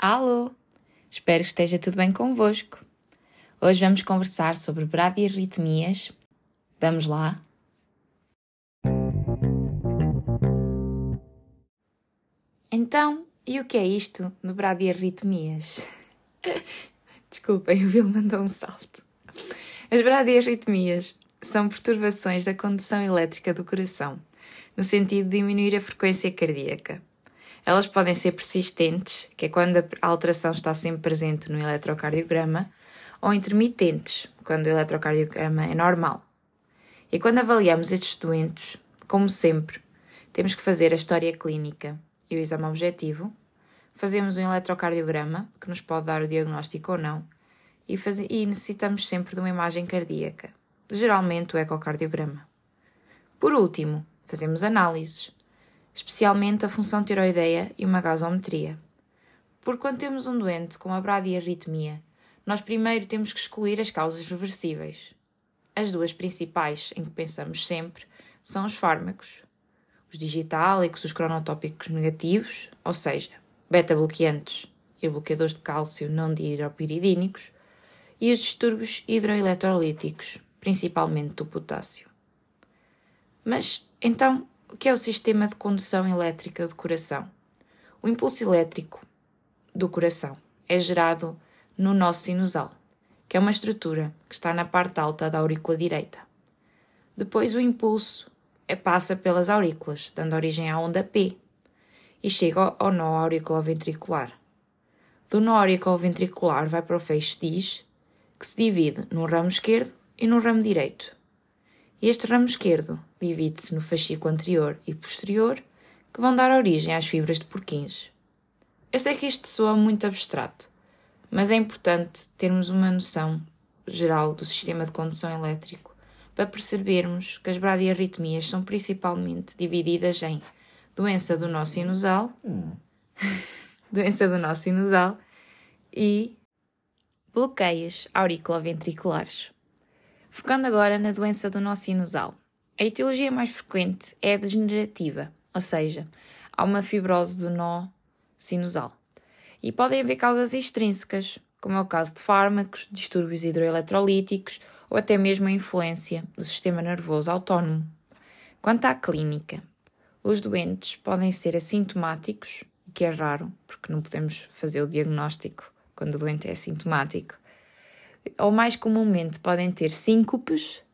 Alô! Espero que esteja tudo bem convosco. Hoje vamos conversar sobre bradiarritmias. Vamos lá? Então, e o que é isto de bradiarritmias? Desculpem, o Will mandou um salto. As bradiarritmias são perturbações da condução elétrica do coração, no sentido de diminuir a frequência cardíaca. Elas podem ser persistentes, que é quando a alteração está sempre presente no eletrocardiograma, ou intermitentes, quando o eletrocardiograma é normal. E quando avaliamos estes doentes, como sempre, temos que fazer a história clínica e o exame objetivo, fazemos um eletrocardiograma, que nos pode dar o diagnóstico ou não, e, faz... e necessitamos sempre de uma imagem cardíaca, geralmente o ecocardiograma. Por último, fazemos análises, especialmente a função tiroideia e uma gasometria. Porque quando temos um doente com uma bradiarritmia, nós primeiro temos que excluir as causas reversíveis. As duas principais em que pensamos sempre são os fármacos, os digitálicos, os cronotópicos negativos, ou seja, beta-bloqueantes e bloqueadores de cálcio não diiropiridínicos, e os distúrbios hidroeletrolíticos, principalmente do potássio. Mas, então, o que é o sistema de condução elétrica do coração? O impulso elétrico do coração é gerado no nosso sinusal, que é uma estrutura que está na parte alta da aurícula direita. Depois o impulso é, passa pelas aurículas, dando origem à onda P, e chega ao nó auriculoventricular. Do nó auriculoventricular vai para o feixe X, que se divide no ramo esquerdo e no ramo direito. Este ramo esquerdo divide-se no fascículo anterior e posterior, que vão dar origem às fibras de porquins. Eu sei que isto soa muito abstrato, mas é importante termos uma noção geral do sistema de condução elétrico para percebermos que as bradiarritmias são principalmente divididas em doença do nó sinusal, hum. doença do nó sinusal e bloqueios auriculoventriculares. Focando agora na doença do nó sinusal. A etiologia mais frequente é a degenerativa, ou seja, há uma fibrose do nó sinusal e podem haver causas extrínsecas, como é o caso de fármacos, distúrbios hidroeletrolíticos ou até mesmo a influência do sistema nervoso autónomo. Quanto à clínica, os doentes podem ser assintomáticos, o que é raro, porque não podemos fazer o diagnóstico quando o doente é assintomático, ou mais comumente podem ter síncopes,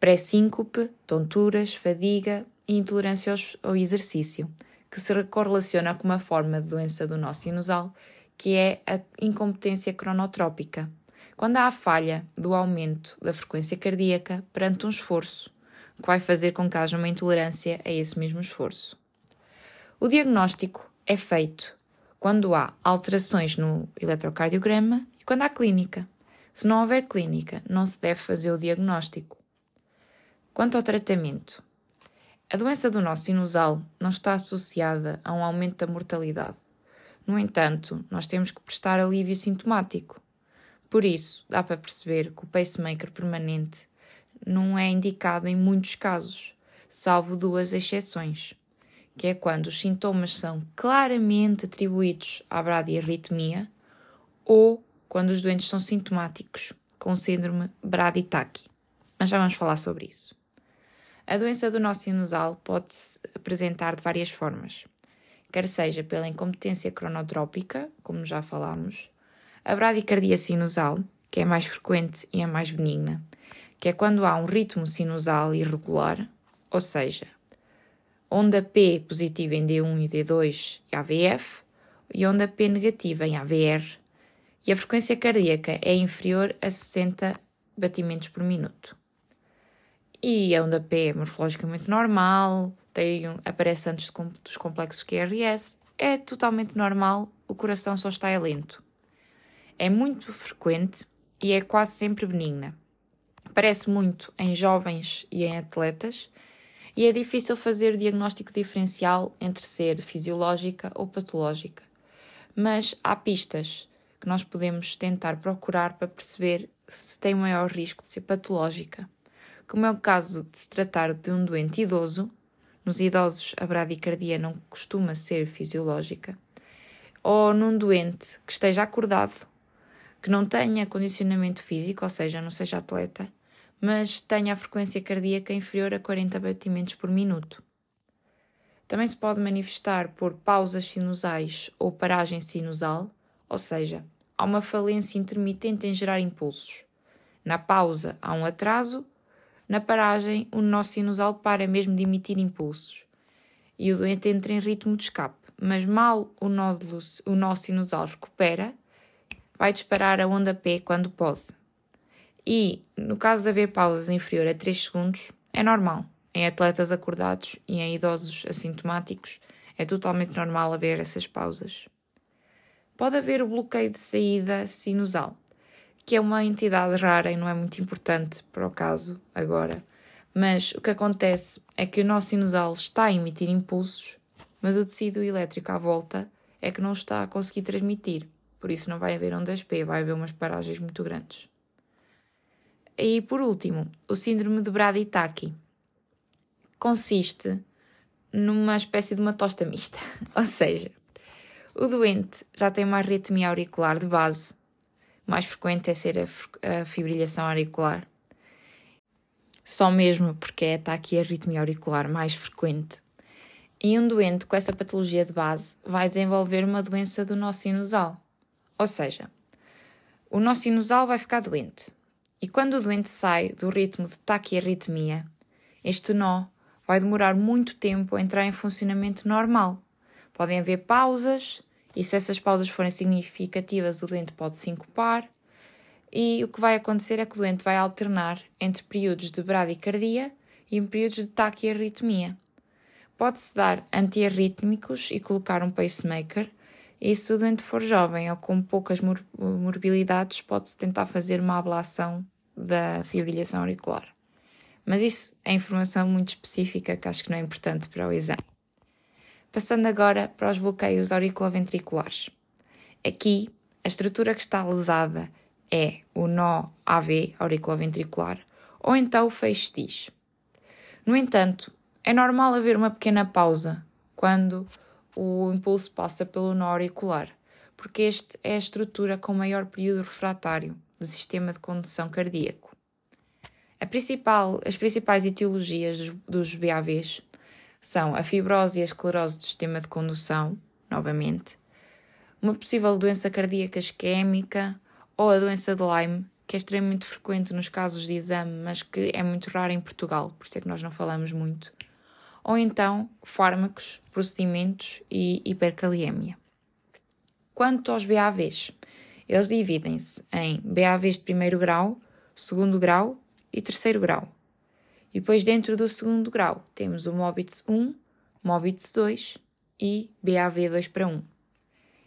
pré-síncope, tonturas, fadiga e intolerância ao exercício que se correlaciona com uma forma de doença do nó sinusal, que é a incompetência cronotrópica, quando há a falha do aumento da frequência cardíaca perante um esforço, que vai fazer com que haja uma intolerância a esse mesmo esforço. O diagnóstico é feito quando há alterações no eletrocardiograma e quando há clínica. Se não houver clínica, não se deve fazer o diagnóstico. Quanto ao tratamento, a doença do nó sinusal não está associada a um aumento da mortalidade. No entanto, nós temos que prestar alívio sintomático. Por isso, dá para perceber que o pacemaker permanente não é indicado em muitos casos, salvo duas exceções, que é quando os sintomas são claramente atribuídos à bradiarritmia ou quando os doentes são sintomáticos, com síndrome braditaque. Mas já vamos falar sobre isso. A doença do nó sinusal pode-se apresentar de várias formas, quer seja pela incompetência cronotrópica, como já falámos, a bradicardia sinusal, que é mais frequente e é mais benigna, que é quando há um ritmo sinusal irregular, ou seja, onda P positiva em D1 e D2 e AVF, e onda P negativa em AVR, e a frequência cardíaca é inferior a 60 batimentos por minuto. E a onda P é morfologicamente normal, tem, aparece antes dos complexos QRS, é totalmente normal, o coração só está lento. É muito frequente e é quase sempre benigna. Aparece muito em jovens e em atletas e é difícil fazer o diagnóstico diferencial entre ser fisiológica ou patológica. Mas há pistas que nós podemos tentar procurar para perceber se tem maior risco de ser patológica como é o caso de se tratar de um doente idoso, nos idosos a bradicardia não costuma ser fisiológica, ou num doente que esteja acordado, que não tenha condicionamento físico, ou seja, não seja atleta, mas tenha a frequência cardíaca inferior a 40 batimentos por minuto. Também se pode manifestar por pausas sinusais ou paragem sinusal, ou seja, há uma falência intermitente em gerar impulsos. Na pausa há um atraso, na paragem o nó sinusal para mesmo de emitir impulsos e o doente entra em ritmo de escape, mas mal o, nódulo, o nó sinusal recupera, vai disparar a onda P quando pode. E, no caso de haver pausas inferior a 3 segundos, é normal. Em atletas acordados e em idosos assintomáticos, é totalmente normal haver essas pausas. Pode haver o bloqueio de saída sinusal, que é uma entidade rara e não é muito importante para o caso agora, mas o que acontece é que o nosso sinusal está a emitir impulsos, mas o tecido elétrico à volta é que não está a conseguir transmitir. Por isso não vai haver ondas P, vai haver umas paragens muito grandes. E por último, o síndrome de Brady-Taki consiste numa espécie de uma tosta mista. Ou seja, o doente já tem uma arritmia auricular de base, mais frequente é ser a, fibrilhação auricular, só mesmo porque é a arritmia auricular mais frequente. E um doente com essa patologia de base vai desenvolver uma doença do nó sinusal. Ou seja, o nó sinusal vai ficar doente. E quando o doente sai do ritmo de taquiarritmia, este nó vai demorar muito tempo a entrar em funcionamento normal. Podem haver pausas, e se essas pausas forem significativas, o doente pode sincopar, e o que vai acontecer é que o doente vai alternar entre períodos de bradicardia e períodos de taquiarritmia. Pode-se dar antiarrítmicos e colocar um pacemaker, e se o doente for jovem ou com poucas mor morbilidades, pode-se tentar fazer uma ablação da fibrilhação auricular. Mas isso é informação muito específica que acho que não é importante para o exame. Passando agora para os bloqueios auriculoventriculares. Aqui, a estrutura que está lesada é o nó AV, auriculoventricular, ou então o feixe X. No entanto, é normal haver uma pequena pausa quando o impulso passa pelo nó auricular, porque este é a estrutura com maior período refratário do sistema de condução cardíaco. Principal, as principais etiologias dos, dos BAVs são a fibrose e a esclerose do sistema de condução, novamente, uma possível doença cardíaca isquémica, ou a doença de Lyme, que é extremamente frequente nos casos de exame, mas que é muito rara em Portugal, por isso é que nós não falamos muito. Ou então fármacos, procedimentos e hipercaliemia. Quanto aos BAVs, eles dividem-se em BAVs de primeiro grau, segundo grau e terceiro grau. E depois, dentro do segundo grau, temos o MOBITS 1, MOBITS 2 e BAV 2 para 1.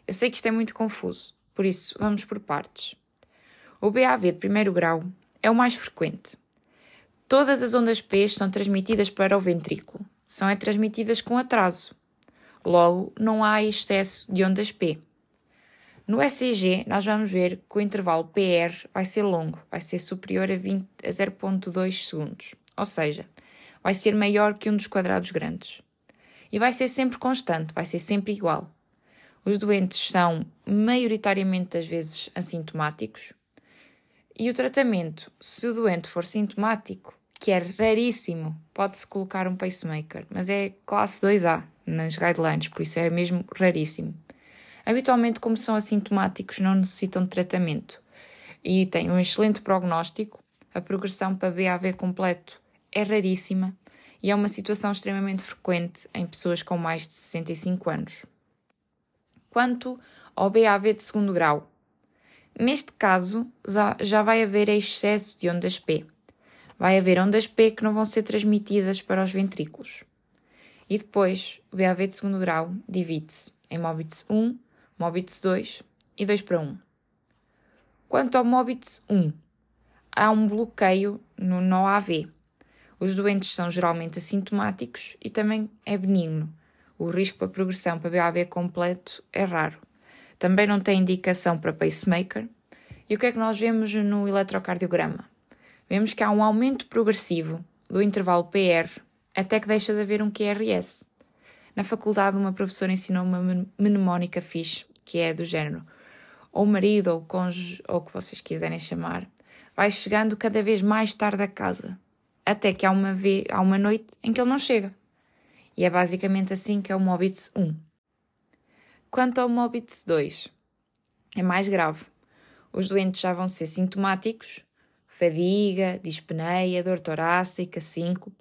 Eu sei que isto é muito confuso, por isso vamos por partes. O BAV de primeiro grau é o mais frequente. Todas as ondas P são transmitidas para o ventrículo. São é transmitidas com atraso. Logo, não há excesso de ondas P. No ECG, nós vamos ver que o intervalo PR vai ser longo, vai ser superior a, a 0,2 segundos, ou seja, vai ser maior que um dos quadrados grandes. E vai ser sempre constante, vai ser sempre igual. Os doentes são, maioritariamente das vezes, assintomáticos, e o tratamento, se o doente for sintomático, que é raríssimo, pode-se colocar um pacemaker, mas é classe 2A nas guidelines, por isso é mesmo raríssimo. Habitualmente, como são assintomáticos, não necessitam de tratamento e têm um excelente prognóstico. A progressão para BAV completo é raríssima e é uma situação extremamente frequente em pessoas com mais de 65 anos. Quanto ao BAV de segundo grau, Neste caso, já vai haver excesso de ondas P. Vai haver ondas P que não vão ser transmitidas para os ventrículos. E depois, o BAV de segundo grau divide-se em MOBITS 1, MOBITS 2 e 2 para 1. Quanto ao MOBITS 1, há um bloqueio no nó AV. Os doentes são geralmente assintomáticos e também é benigno. O risco para progressão para BAV completo é raro. Também não tem indicação para pacemaker. E o que é que nós vemos no eletrocardiograma? Vemos que há um aumento progressivo do intervalo PR até que deixa de haver um QRS. Na faculdade, uma professora ensinou uma mnemónica fixe que é do género ou marido ou cônjuge, ou o que vocês quiserem chamar, vai chegando cada vez mais tarde a casa, até que há uma, vez, há uma noite em que ele não chega. E é basicamente assim que é o Mobitz 1. Quanto ao Mobitz 2, é mais grave. Os doentes já vão ser sintomáticos, fadiga, dispneia, dor torácica, síncope,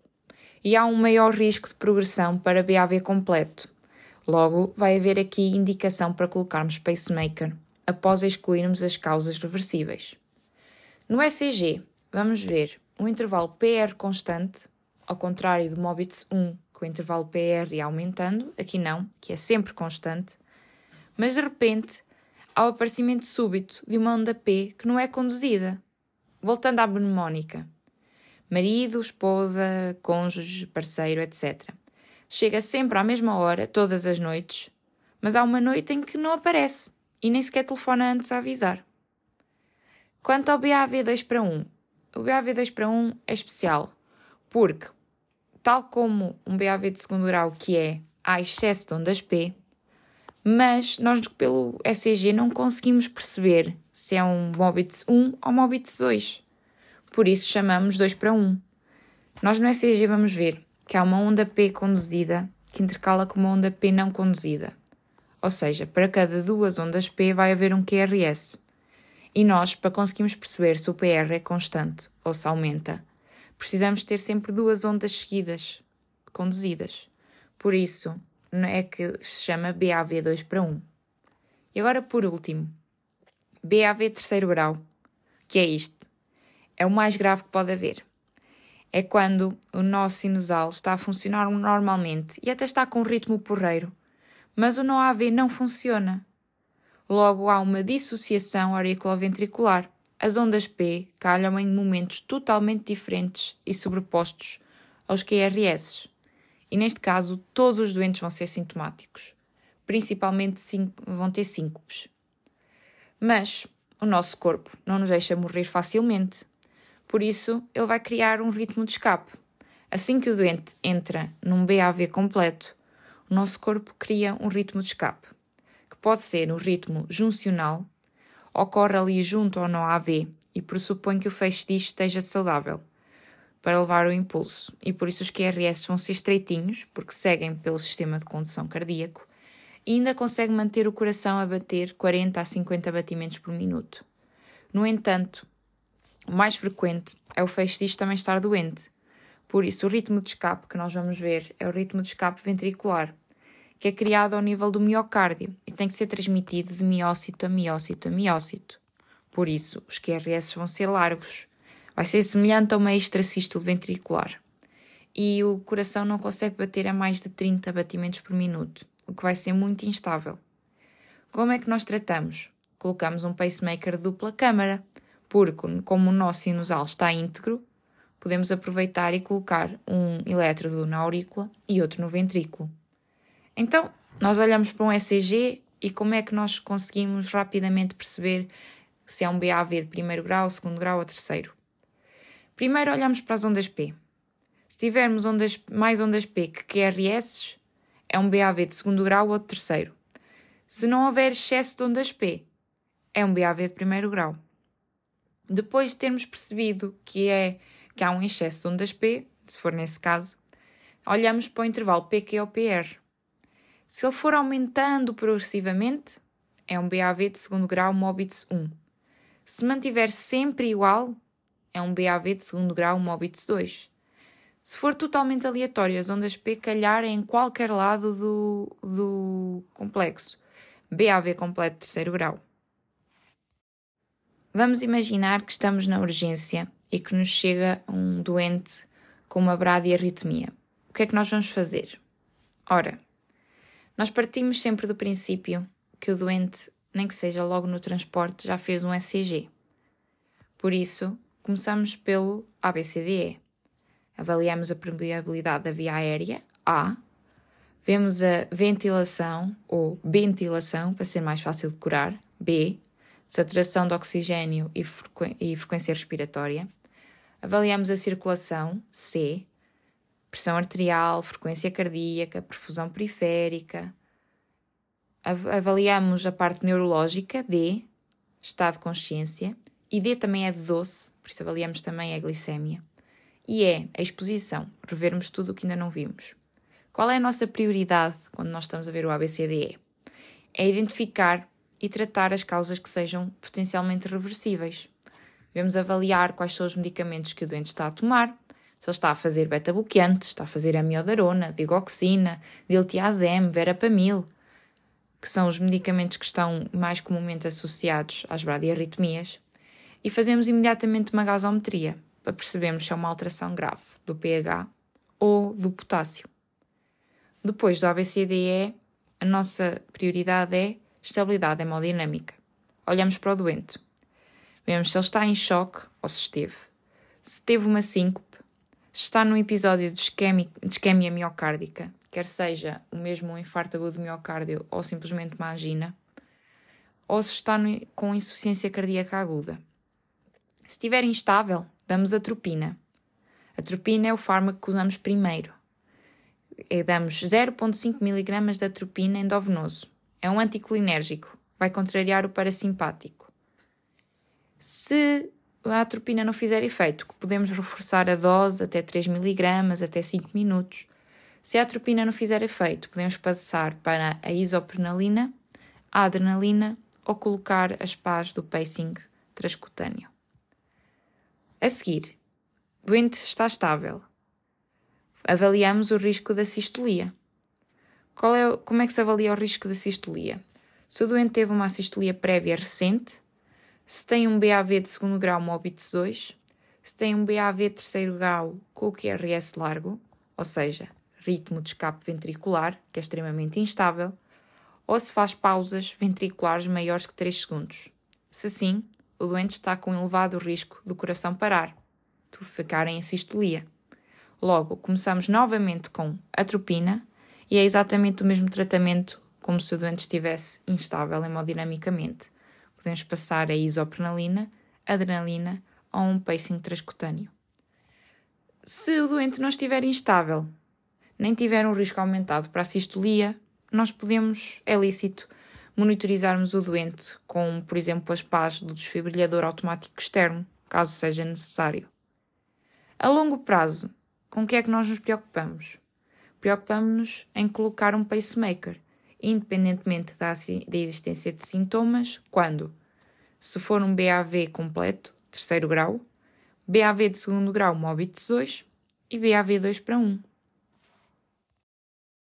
e há um maior risco de progressão para BAV completo. Logo, vai haver aqui indicação para colocarmos pacemaker, após excluirmos as causas reversíveis. No ECG, vamos ver um intervalo PR constante, ao contrário do Mobitz 1, com o intervalo PR ia aumentando, aqui não, que é sempre constante, mas de repente há o aparecimento súbito de uma onda P que não é conduzida. Voltando à mnemónica. Marido, esposa, cônjuge, parceiro, etc. Chega sempre à mesma hora, todas as noites, mas há uma noite em que não aparece e nem sequer telefona antes a avisar. Quanto ao BAV 2 para 1, o BAV 2 para 1 é especial, porque, tal como um BAV de segundo grau que é, há excesso de ondas P, mas nós pelo ECG não conseguimos perceber se é um Mobitz 1 ou Mobitz 2. Por isso chamamos 2 para 1. Nós no ECG vamos ver que há uma onda P conduzida que intercala com uma onda P não conduzida. Ou seja, para cada duas ondas P vai haver um QRS. E nós, para conseguirmos perceber se o PR é constante ou se aumenta, precisamos ter sempre duas ondas seguidas, conduzidas. Por isso, é que se chama BAV 2 para 1. E agora, por último, BAV terceiro grau, que é isto. É o mais grave que pode haver. É quando o nó sinusal está a funcionar normalmente e até está com um ritmo porreiro, mas o nó AV não funciona. Logo há uma dissociação auriculoventricular. As ondas P calham em momentos totalmente diferentes e sobrepostos aos QRS. E neste caso, todos os doentes vão ser sintomáticos. Principalmente vão ter síncopes. Mas o nosso corpo não nos deixa morrer facilmente. Por isso, ele vai criar um ritmo de escape. Assim que o doente entra num BAV completo, o nosso corpo cria um ritmo de escape, pode ser no ritmo juncional, ocorre ali junto ao nó AV e pressupõe que o feixe disto esteja saudável para levar o impulso, e por isso os QRS vão ser estreitinhos, porque seguem pelo sistema de condução cardíaco, e ainda consegue manter o coração a bater 40 a 50 batimentos por minuto. No entanto, o mais frequente é o feixe disto também estar doente. Por isso, o ritmo de escape que nós vamos ver é o ritmo de escape ventricular, que é criado ao nível do miocárdio e tem que ser transmitido de miócito a miócito a miócito. Por isso, os QRS vão ser largos, vai ser semelhante a uma extrasístole ventricular. E o coração não consegue bater a mais de 30 batimentos por minuto, o que vai ser muito instável. Como é que nós tratamos? Colocamos um pacemaker de dupla câmara, porque, como o nosso sinusal está íntegro, podemos aproveitar e colocar um elétrodo na aurícula e outro no ventrículo. Então, nós olhamos para um ECG e como é que nós conseguimos rapidamente perceber se é um BAV de primeiro grau, segundo grau ou terceiro? Primeiro olhamos para as ondas P. Se tivermos ondas, mais ondas P que QRS, é um BAV de segundo grau ou de terceiro. Se não houver excesso de ondas P, é um BAV de primeiro grau. Depois de termos percebido que, é, que há um excesso de ondas P, se for nesse caso, olhamos para o intervalo PQ ou PR. Se ele for aumentando progressivamente, é um BAV de segundo grau Mobitz 1. Se mantiver sempre igual, é um BAV de segundo grau Mobitz 2. Se for totalmente aleatório, as ondas P calharem em qualquer lado do, do complexo. BAV completo de terceiro grau. Vamos imaginar que estamos na urgência e que nos chega um doente com uma bradiarritmia. O que é que nós vamos fazer? Ora, nós partimos sempre do princípio que o doente, nem que seja logo no transporte, já fez um ECG. Por isso, Começamos pelo ABCDE. Avaliamos a permeabilidade da via aérea, A. Vemos a ventilação, ou ventilação, para ser mais fácil de curar, B. Saturação de oxigênio e, frequ e frequência respiratória. Avaliamos a circulação, C. Pressão arterial, frequência cardíaca, perfusão periférica. Avaliamos a parte neurológica, D, estado de consciência, e D também é de doce, por isso avaliamos também a glicémia. E é a exposição, revermos tudo o que ainda não vimos. Qual é a nossa prioridade quando nós estamos a ver o ABCDE? É identificar e tratar as causas que sejam potencialmente reversíveis. Devemos avaliar quais são os medicamentos que o doente está a tomar, se ele está a fazer beta-bloqueante, está a fazer amiodarona, digoxina, diltiazem, verapamil, que são os medicamentos que estão mais comumente associados às bradiarritmias, e fazemos imediatamente uma gasometria para percebermos se é uma alteração grave do pH ou do potássio. Depois do ABCDE, a nossa prioridade é estabilidade hemodinâmica. Olhamos para o doente. Vemos se ele está em choque ou se esteve. Se teve uma síncope, está num episódio de, isquemia, de isquemia miocárdica, quer seja o mesmo um infarto agudo do miocárdio ou simplesmente uma angina, ou se está no, com insuficiência cardíaca aguda. Se estiver instável, damos atropina. A atropina é o fármaco que usamos primeiro. E damos 0,5 mg de atropina endovenoso. É um anticolinérgico, vai contrariar o parasimpático. Se a atropina não fizer efeito, podemos reforçar a dose até 3 mg, até 5 minutos. Se a atropina não fizer efeito, podemos passar para a isoprenalina, a adrenalina ou colocar as pás do pacing transcutâneo. A seguir, doente está estável. Avaliamos o risco da sistolia. É, como é que se avalia o risco da sistolia? Se o doente teve uma sistolia prévia recente, se tem um BAV de segundo grau MOBITS 2, se tem um BAV de terceiro grau com o QRS largo, ou seja, ritmo de escape ventricular, que é extremamente instável, ou se faz pausas ventriculares maiores que 3 segundos. Se sim, o doente está com elevado risco do coração parar, de ficar em sistolia. Logo, começamos novamente com atropina e é exatamente o mesmo tratamento como se o doente estivesse instável hemodinamicamente. Podemos passar a isoprenalina, adrenalina ou um pacing transcutâneo. Se o doente não estiver instável, nem tiver um risco aumentado para a sistolia, nós podemos, é lícito, monitorizarmos o doente com, por exemplo, as pás do desfibrilhador automático externo, caso seja necessário. A longo prazo, com o que é que nós nos preocupamos? Preocupamos-nos em colocar um pacemaker, independentemente da, da existência de sintomas, quando? Se for um BAV completo, terceiro grau, BAV de segundo grau MOBITS 2 e BAV 2 para 1.